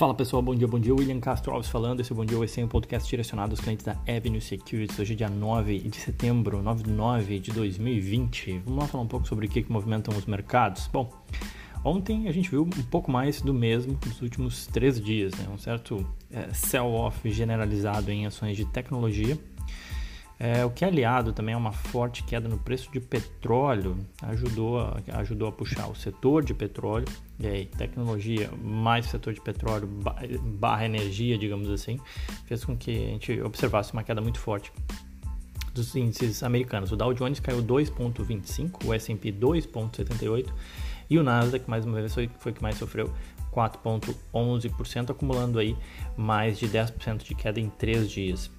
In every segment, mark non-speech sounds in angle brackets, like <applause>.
Fala pessoal, bom dia, bom dia. William Castro Alves falando. Esse Bom Dia esse é um podcast direcionado aos clientes da Avenue Securities. Hoje é dia 9 de setembro, 9 de 9 de 2020. Vamos lá falar um pouco sobre o que, que movimentam os mercados. Bom, ontem a gente viu um pouco mais do mesmo nos últimos três dias, né? Um certo é, sell-off generalizado em ações de tecnologia é, o que é aliado também a uma forte queda no preço de petróleo ajudou a, ajudou a puxar o setor de petróleo, e aí tecnologia mais setor de petróleo barra energia, digamos assim, fez com que a gente observasse uma queda muito forte dos índices americanos. O Dow Jones caiu 2,25, o S&P 2,78 e o Nasdaq mais uma vez foi, foi que mais sofreu 4,11%, acumulando aí mais de 10% de queda em três dias.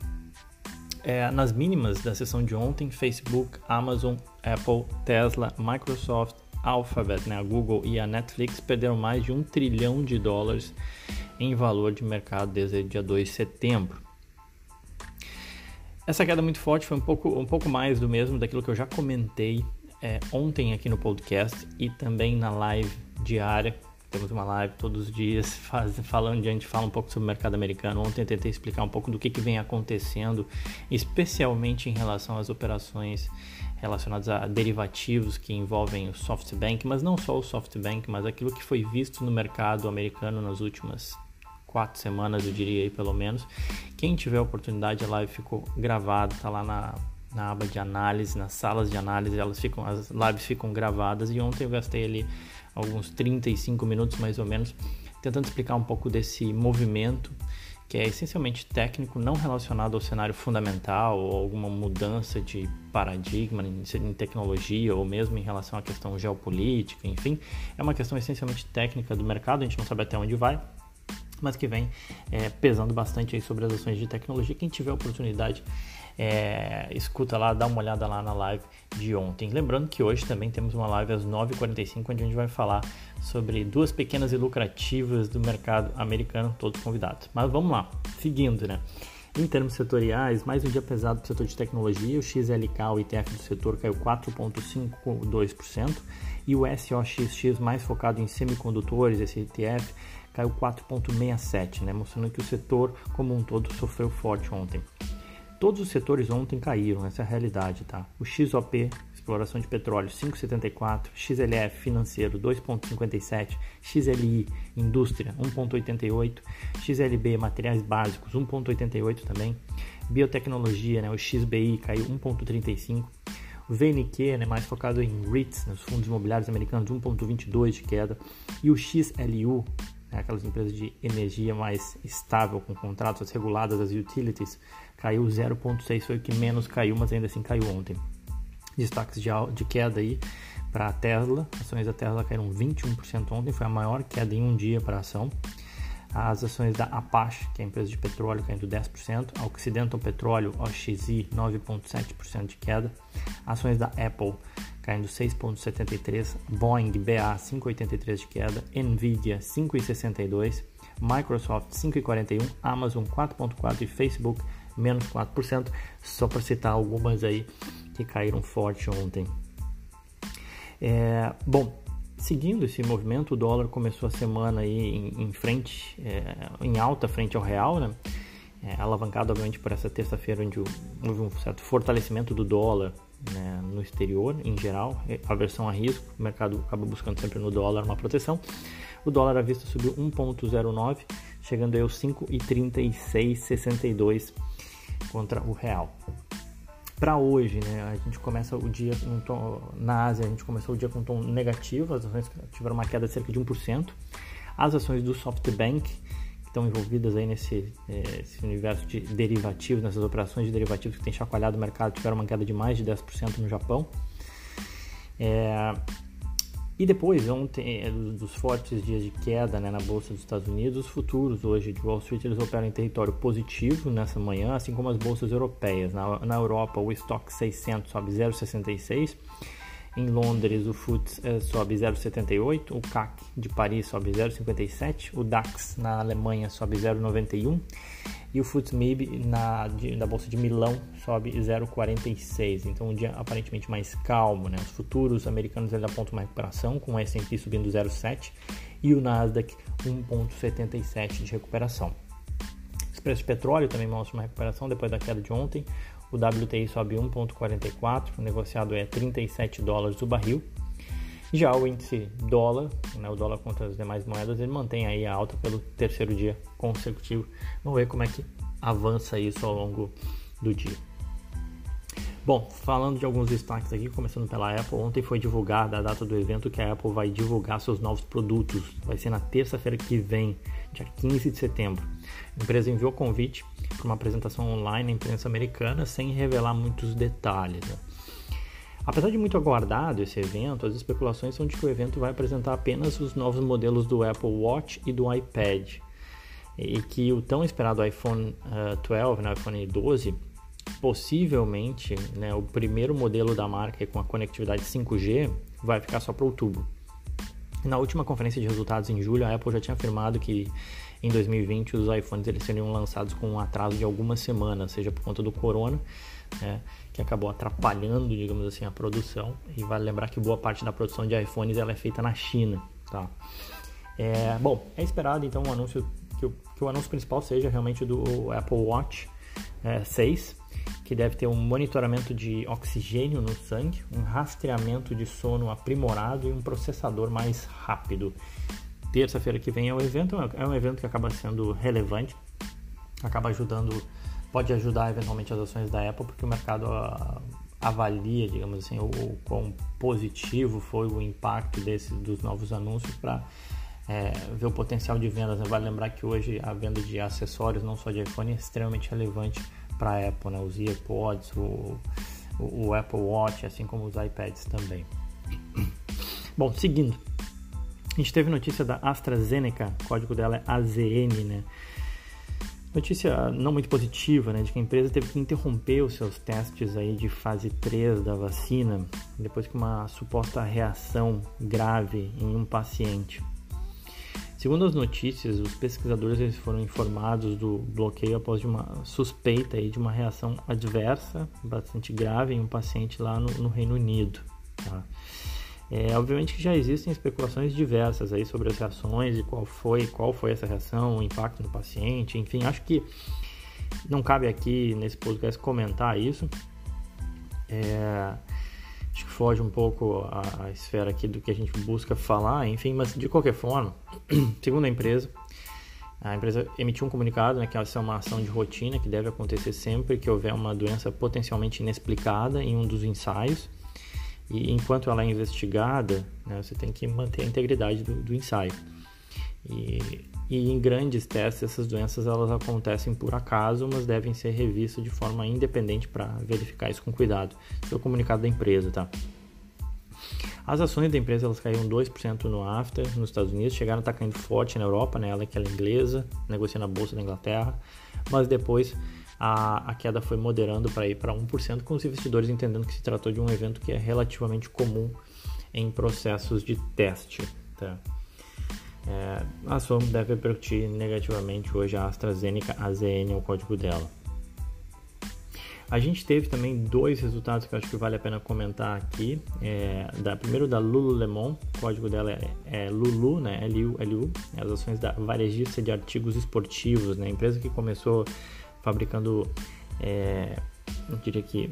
É, nas mínimas da sessão de ontem, Facebook, Amazon, Apple, Tesla, Microsoft, Alphabet, né, a Google e a Netflix perderam mais de um trilhão de dólares em valor de mercado desde o dia 2 de setembro. Essa queda muito forte foi um pouco, um pouco mais do mesmo daquilo que eu já comentei é, ontem aqui no podcast e também na live diária temos uma live todos os dias <laughs> faz, falando, a gente fala um pouco sobre o mercado americano. Ontem eu tentei explicar um pouco do que, que vem acontecendo, especialmente em relação às operações relacionadas a derivativos que envolvem o SoftBank, mas não só o SoftBank, mas aquilo que foi visto no mercado americano nas últimas quatro semanas, eu diria aí pelo menos. Quem tiver a oportunidade, a live ficou gravada, tá lá na, na aba de análise, nas salas de análise, elas ficam, as lives ficam gravadas e ontem eu gastei ali alguns 35 minutos mais ou menos, tentando explicar um pouco desse movimento que é essencialmente técnico, não relacionado ao cenário fundamental ou alguma mudança de paradigma em tecnologia ou mesmo em relação à questão geopolítica, enfim, é uma questão essencialmente técnica do mercado, a gente não sabe até onde vai, mas que vem é, pesando bastante aí sobre as ações de tecnologia. Quem tiver oportunidade, é, escuta lá, dá uma olhada lá na live de ontem. Lembrando que hoje também temos uma live às 9h45, onde a gente vai falar sobre duas pequenas e lucrativas do mercado americano, todos convidados. Mas vamos lá, seguindo, né? Em termos setoriais, mais um dia pesado para o setor de tecnologia, o XLK, o ITF do setor, caiu 4,52% e o SOXX, mais focado em semicondutores, esse ETF, caiu 4,67%, né? mostrando que o setor como um todo sofreu forte ontem. Todos os setores ontem caíram, essa é a realidade, tá? O XOP, exploração de petróleo, 5,74, XLF, financeiro, 2,57, XLI, indústria, 1,88, XLB, materiais básicos, 1,88 também, biotecnologia, né, o XBI caiu 1,35, o VNQ, né, mais focado em REITs, nos fundos imobiliários americanos, 1,22 de queda, e o XLU, né, aquelas empresas de energia mais estável, com contratos reguladas, as utilities, caiu 0,6, foi o que menos caiu, mas ainda assim caiu ontem. Destaques de, de queda aí para a Tesla, ações da Tesla caíram 21% ontem, foi a maior queda em um dia para a ação. As ações da Apache, que é a empresa de petróleo, caindo 10%. A Occidental Petróleo, OXI, 9,7% de queda. Ações da Apple, caindo 6,73%. Boeing, BA, 5,83% de queda. Nvidia, 5,62%. Microsoft, 5,41%. Amazon, 4,4%. E Facebook, menos 4%, só para citar algumas aí que caíram forte ontem. É, bom, seguindo esse movimento, o dólar começou a semana aí em, em frente, é, em alta frente ao real, né? É, alavancado obviamente por essa terça-feira onde houve um certo fortalecimento do dólar né, no exterior em geral, aversão a risco, o mercado acaba buscando sempre no dólar uma proteção. O dólar à vista subiu 1,09, chegando aí aos 5,3662 contra o real. Para hoje, né, a gente começa o dia tom, na Ásia, a gente começou o dia com um tom negativo, as ações tiveram uma queda de cerca de 1%. As ações do SoftBank, estão envolvidas aí nesse é, universo de derivativos, nessas operações de derivativos que tem chacoalhado o mercado, tiveram uma queda de mais de 10% no Japão. É, e depois, ontem, é, dos fortes dias de queda né, na Bolsa dos Estados Unidos, os futuros hoje de Wall Street eles operam em território positivo nessa manhã, assim como as bolsas europeias. Na, na Europa, o Stock 600 sobe 0,66, em Londres, o FTSE eh, sobe 0,78, o CAC de Paris sobe 0,57, o DAX na Alemanha sobe 0,91 e o FTSE na de, da bolsa de Milão sobe 0,46. Então um dia aparentemente mais calmo, né? Os futuros americanos eles apontam uma recuperação com o S&P subindo 0,7 e o Nasdaq 1,77 de recuperação. Os preços de petróleo também mostram uma recuperação depois da queda de ontem. O WTI sobe 1,44, o negociado é 37 dólares o barril. Já o índice dólar, né, o dólar contra as demais moedas, ele mantém aí a alta pelo terceiro dia consecutivo. Vamos ver como é que avança isso ao longo do dia. Bom, falando de alguns destaques aqui, começando pela Apple, ontem foi divulgada a data do evento que a Apple vai divulgar seus novos produtos. Vai ser na terça-feira que vem, dia 15 de setembro. A empresa enviou convite para uma apresentação online na imprensa americana sem revelar muitos detalhes. Né? Apesar de muito aguardado esse evento, as especulações são de que o evento vai apresentar apenas os novos modelos do Apple Watch e do iPad. E que o tão esperado iPhone uh, 12, né, iPhone 12, possivelmente né, o primeiro modelo da marca com a conectividade 5G vai ficar só para outubro. Na última conferência de resultados em julho, a Apple já tinha afirmado que em 2020 os iPhones eles seriam lançados com um atraso de algumas semanas, seja por conta do corona, né, que acabou atrapalhando, digamos assim, a produção. E vale lembrar que boa parte da produção de iPhones ela é feita na China. Tá? É, bom, é esperado então um anúncio que o, que o anúncio principal seja realmente do Apple Watch é, 6 que deve ter um monitoramento de oxigênio no sangue, um rastreamento de sono aprimorado e um processador mais rápido. Terça-feira que vem é o evento, é um evento que acaba sendo relevante, acaba ajudando, pode ajudar eventualmente as ações da Apple, porque o mercado ah, avalia, digamos assim, o, o quão positivo foi o impacto desse, dos novos anúncios para é, ver o potencial de vendas. Né? Vale lembrar que hoje a venda de acessórios, não só de iPhone, é extremamente relevante para a Apple, né? os AirPods, o, o, o, Apple Watch, assim como os iPads também. Bom, seguindo, a gente teve notícia da AstraZeneca, o código dela é AZN, né? Notícia não muito positiva, né, de que a empresa teve que interromper os seus testes aí de fase 3 da vacina, depois que uma suposta reação grave em um paciente. Segundo as notícias, os pesquisadores foram informados do bloqueio após uma suspeita aí de uma reação adversa bastante grave em um paciente lá no, no Reino Unido. Tá? É, obviamente que já existem especulações diversas aí sobre as reações e qual foi, qual foi essa reação, o impacto no paciente, enfim, acho que não cabe aqui nesse podcast comentar isso. É, acho que foge um pouco a, a, esfera aqui do que a gente busca falar, enfim, mas de qualquer forma, <clears throat> segundo a empresa, a empresa emitiu um comunicado, né, que essa é uma ação de rotina que deve acontecer sempre que houver uma doença potencialmente inexplicada em um dos ensaios. E enquanto ela é investigada, né, você tem que manter a integridade do, do ensaio. E, e, em grandes testes, essas doenças elas acontecem por acaso, mas devem ser revistas de forma independente para verificar isso com cuidado. Esse é o comunicado da empresa, tá? As ações da empresa elas caíram 2% no after nos Estados Unidos, chegaram a estar tá caindo forte na Europa, né? ela que é inglesa, negocia na bolsa da Inglaterra, mas depois a, a queda foi moderando para ir para 1%, com os investidores entendendo que se tratou de um evento que é relativamente comum em processos de teste. Tá? É, a ação deve repercutir negativamente hoje a AstraZeneca AZN, é o código dela. A gente teve também dois resultados que eu acho que vale a pena comentar aqui. É, da, primeiro da Lululemon, o código dela é, é Lulu, né? É as ações da varejista de artigos esportivos, né? Empresa que começou fabricando, é, eu diria que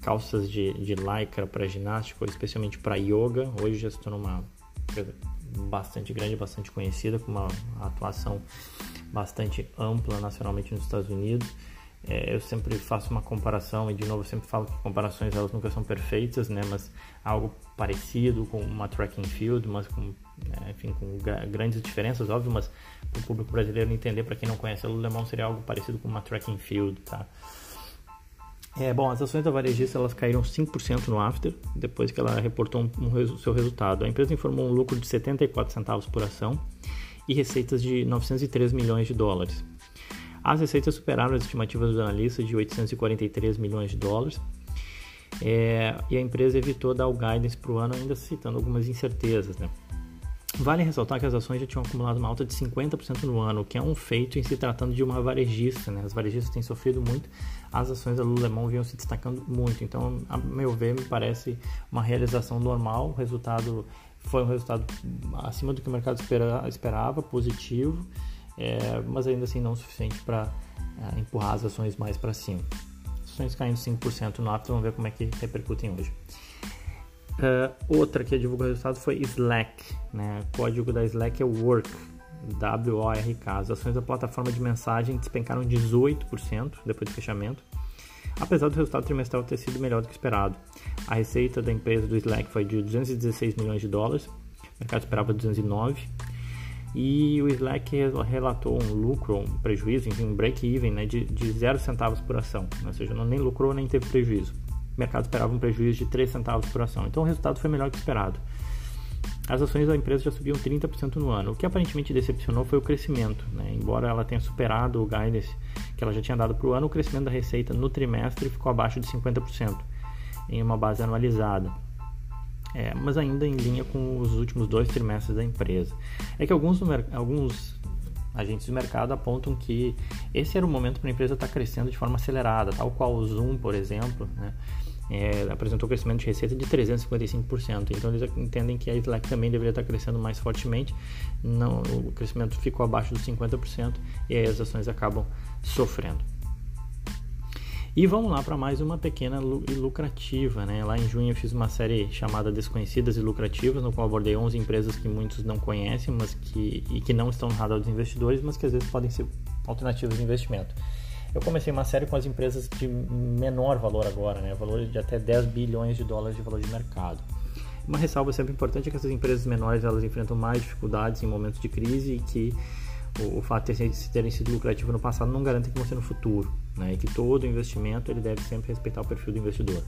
calças de, de lycra para ginástica, especialmente para yoga. Hoje já se tornou uma empresa bastante grande, bastante conhecida, com uma atuação bastante ampla nacionalmente nos Estados Unidos. É, eu sempre faço uma comparação e de novo sempre falo que comparações elas nunca são perfeitas, né? Mas algo parecido com uma tracking field, mas com, né, enfim, com grandes diferenças, óbvio, mas para o público brasileiro entender, para quem não conhece, a Lululemon seria algo parecido com uma tracking field, tá? É, bom, as ações da varejista elas caíram 5% no after, depois que ela reportou um, um, seu resultado. A empresa informou um lucro de 74 centavos por ação e receitas de 903 milhões de dólares. As receitas superaram as estimativas dos analistas de 843 milhões de dólares. É, e a empresa evitou dar o guidance para o ano, ainda citando algumas incertezas. Né? Vale ressaltar que as ações já tinham acumulado uma alta de 50% no ano, o que é um feito em se tratando de uma varejista. Né? As varejistas têm sofrido muito, as ações da Lululemon vinham se destacando muito. Então, a meu ver, me parece uma realização normal, resultado Foi um resultado acima do que o mercado espera, esperava, positivo, é, mas ainda assim não o suficiente para é, empurrar as ações mais para cima. Ações caindo 5% no after, vamos ver como é que repercutem hoje. Uh, outra que divulgou o resultado foi Slack. Né? O código da Slack é Work, W-O-R-K. As ações da plataforma de mensagem despencaram 18% depois do fechamento, apesar do resultado trimestral ter sido melhor do que esperado. A receita da empresa do Slack foi de 216 milhões de dólares, o mercado esperava 209 e o Slack relatou um lucro, um prejuízo, enfim, um break-even né, de, de 0 centavos por ação, ou seja, não nem lucrou nem teve prejuízo. O mercado esperava um prejuízo de 3 centavos por ação, então o resultado foi melhor que esperado. As ações da empresa já subiam 30% no ano. O que aparentemente decepcionou foi o crescimento. Né? Embora ela tenha superado o guidance que ela já tinha dado para o ano, o crescimento da receita no trimestre ficou abaixo de 50%, em uma base anualizada é, mas ainda em linha com os últimos dois trimestres da empresa. É que alguns, alguns agentes de mercado apontam que esse era o momento para a empresa estar tá crescendo de forma acelerada, tal qual o Zoom, por exemplo, né? É, apresentou crescimento de receita de 355%. Então eles entendem que a Slack também deveria estar tá crescendo mais fortemente. Não, o crescimento ficou abaixo dos 50% e aí as ações acabam sofrendo. E vamos lá para mais uma pequena e lucrativa, né? Lá em junho eu fiz uma série chamada Desconhecidas e Lucrativas, no qual abordei 11 empresas que muitos não conhecem, mas que e que não estão no radar dos investidores, mas que às vezes podem ser alternativas de investimento. Eu comecei uma série com as empresas de menor valor agora, né? Valor de até 10 bilhões de dólares de valor de mercado. Uma ressalva sempre importante é que essas empresas menores elas enfrentam mais dificuldades em momentos de crise e que o, o fato de terem sido lucrativos no passado não garante que vão ser no futuro, né? E que todo investimento ele deve sempre respeitar o perfil do investidor.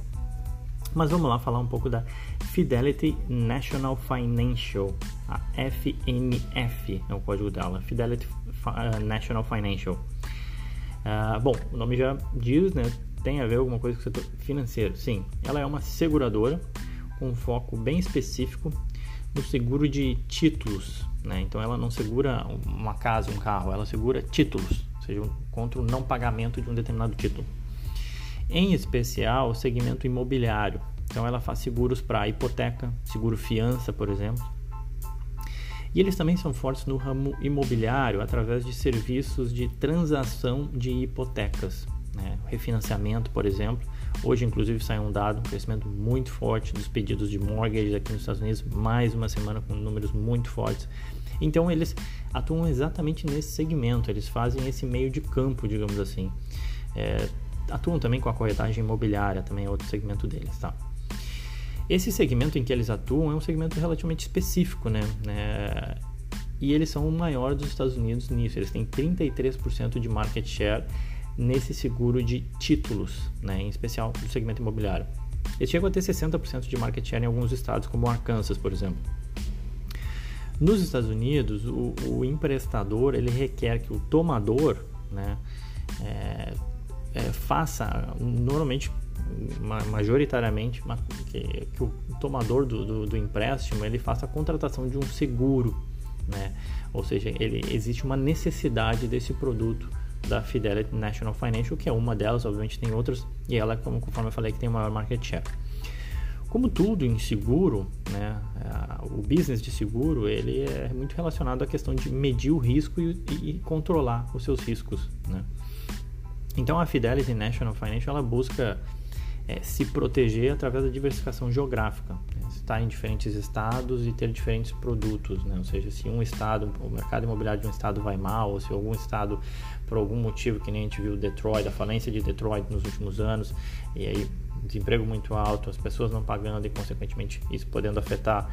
Mas vamos lá falar um pouco da Fidelity National Financial, a FNF é o código dela, Fidelity uh, National Financial. Uh, bom, o nome já diz, né? Tem a ver alguma coisa com o setor financeiro. Sim, ela é uma seguradora com um foco bem específico no seguro de títulos, né? Então ela não segura uma casa, um carro, ela segura títulos, ou seja, contra o não pagamento de um determinado título. Em especial, o segmento imobiliário. Então ela faz seguros para hipoteca, seguro fiança, por exemplo. E eles também são fortes no ramo imobiliário através de serviços de transação de hipotecas, né? refinanciamento, por exemplo. Hoje, inclusive, saiu um dado, um crescimento muito forte dos pedidos de mortgage aqui nos Estados Unidos, mais uma semana com números muito fortes. Então eles atuam exatamente nesse segmento, eles fazem esse meio de campo, digamos assim. É, atuam também com a corretagem imobiliária, também é outro segmento deles, tá? Esse segmento em que eles atuam é um segmento relativamente específico, né? É, e eles são o maior dos Estados Unidos nisso. Eles têm 33% de market share nesse seguro de títulos, né? em especial do segmento imobiliário. Eles chegam a ter 60% de market share em alguns estados, como Arkansas, por exemplo. Nos Estados Unidos, o, o emprestador ele requer que o tomador né, é, é, faça, normalmente, majoritariamente, que, que, o tomador do, do, do, empréstimo ele faça a contratação de um seguro. Né? Ou seja, ele, existe uma necessidade desse produto da Fidelity National Financial, que é uma delas, obviamente tem outras, e ela, como conforme eu falei, que tem o maior market share. Como tudo em seguro, né, o business de seguro ele é muito relacionado à questão de medir o risco e, e controlar os seus riscos. Né? Então a Fidelity National Financial ela busca é, se proteger através da diversificação geográfica? Estar em diferentes estados e ter diferentes produtos, né? ou seja, se um estado, o mercado imobiliário de um estado vai mal, ou se algum estado, por algum motivo, que nem a gente viu Detroit, a falência de Detroit nos últimos anos, e aí desemprego muito alto, as pessoas não pagando e, consequentemente, isso podendo afetar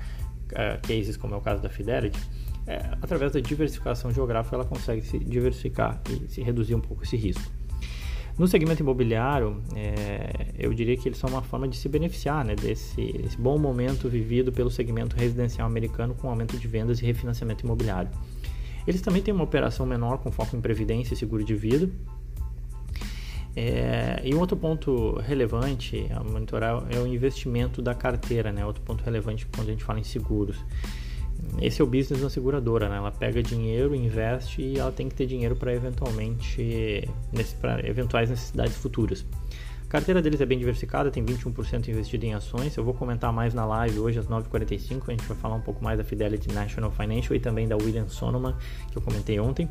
uh, cases como é o caso da Fidelity, é, através da diversificação geográfica ela consegue se diversificar e se reduzir um pouco esse risco. No segmento imobiliário, é, eu diria que eles são uma forma de se beneficiar né, desse, bom momento vivido pelo segmento residencial americano com aumento de vendas e refinanciamento imobiliário. Eles também têm uma operação menor com foco em previdência e seguro de vida, é, e um outro ponto relevante a monitorar é o investimento da carteira, né? Outro ponto relevante quando a gente fala em seguros. Esse é o business da seguradora, né? Ela pega dinheiro, investe e ela tem que ter dinheiro para eventualmente para eventuais necessidades futuras. A carteira deles é bem diversificada, tem 21% investido em ações. Eu vou comentar mais na live hoje às 9h45. A gente vai falar um pouco mais da Fidelity National Financial e também da Williams Sonoma, que eu comentei ontem.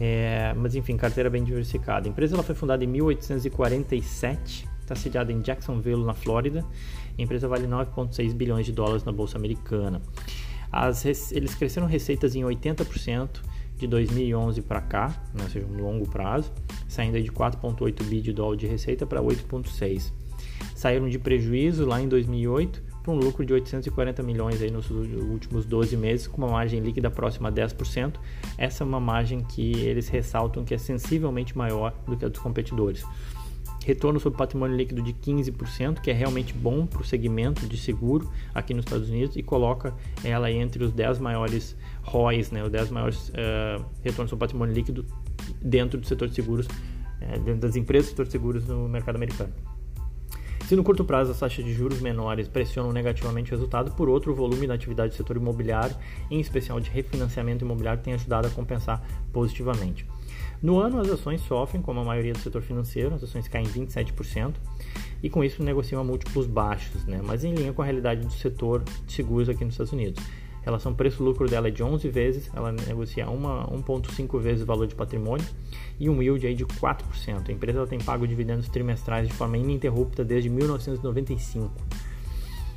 É, mas enfim, carteira bem diversificada. A empresa ela foi fundada em 1847, está sediada em Jacksonville, na Flórida. A empresa vale 9,6 bilhões de dólares na bolsa americana. As, eles cresceram receitas em 80% de 2011 para cá, né, ou seja, um longo prazo, saindo de 4,8 bi de dólar de receita para 8,6. Saíram de prejuízo lá em 2008 para um lucro de 840 milhões aí nos últimos 12 meses, com uma margem líquida próxima a 10%. Essa é uma margem que eles ressaltam que é sensivelmente maior do que a dos competidores retorno sobre patrimônio líquido de 15%, que é realmente bom para o segmento de seguro aqui nos Estados Unidos e coloca ela entre os 10 maiores ROIs, né, os 10 maiores uh, retornos sobre patrimônio líquido dentro do setor de seguros, uh, dentro das empresas do setor de seguros no mercado americano. Se no curto prazo as taxas de juros menores pressionam negativamente o resultado, por outro, o volume da atividade do setor imobiliário, em especial de refinanciamento imobiliário, tem ajudado a compensar positivamente. No ano, as ações sofrem, como a maioria do setor financeiro, as ações caem 27%, e com isso negociam a múltiplos baixos, né? mas em linha com a realidade do setor de seguros aqui nos Estados Unidos. A relação preço-lucro dela é de 11 vezes, ela negocia 1,5 vezes o valor de patrimônio e um yield aí de 4%. A empresa tem pago dividendos trimestrais de forma ininterrupta desde 1995.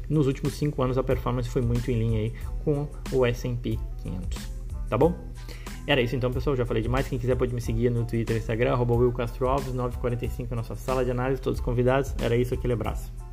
Nos últimos 5 anos, a performance foi muito em linha aí com o S&P 500. Tá bom? Era isso então, pessoal. Já falei demais. Quem quiser pode me seguir no Twitter e Instagram, arroba Will Castro Alves, 945, nossa sala de análise, todos convidados. Era isso, aquele abraço.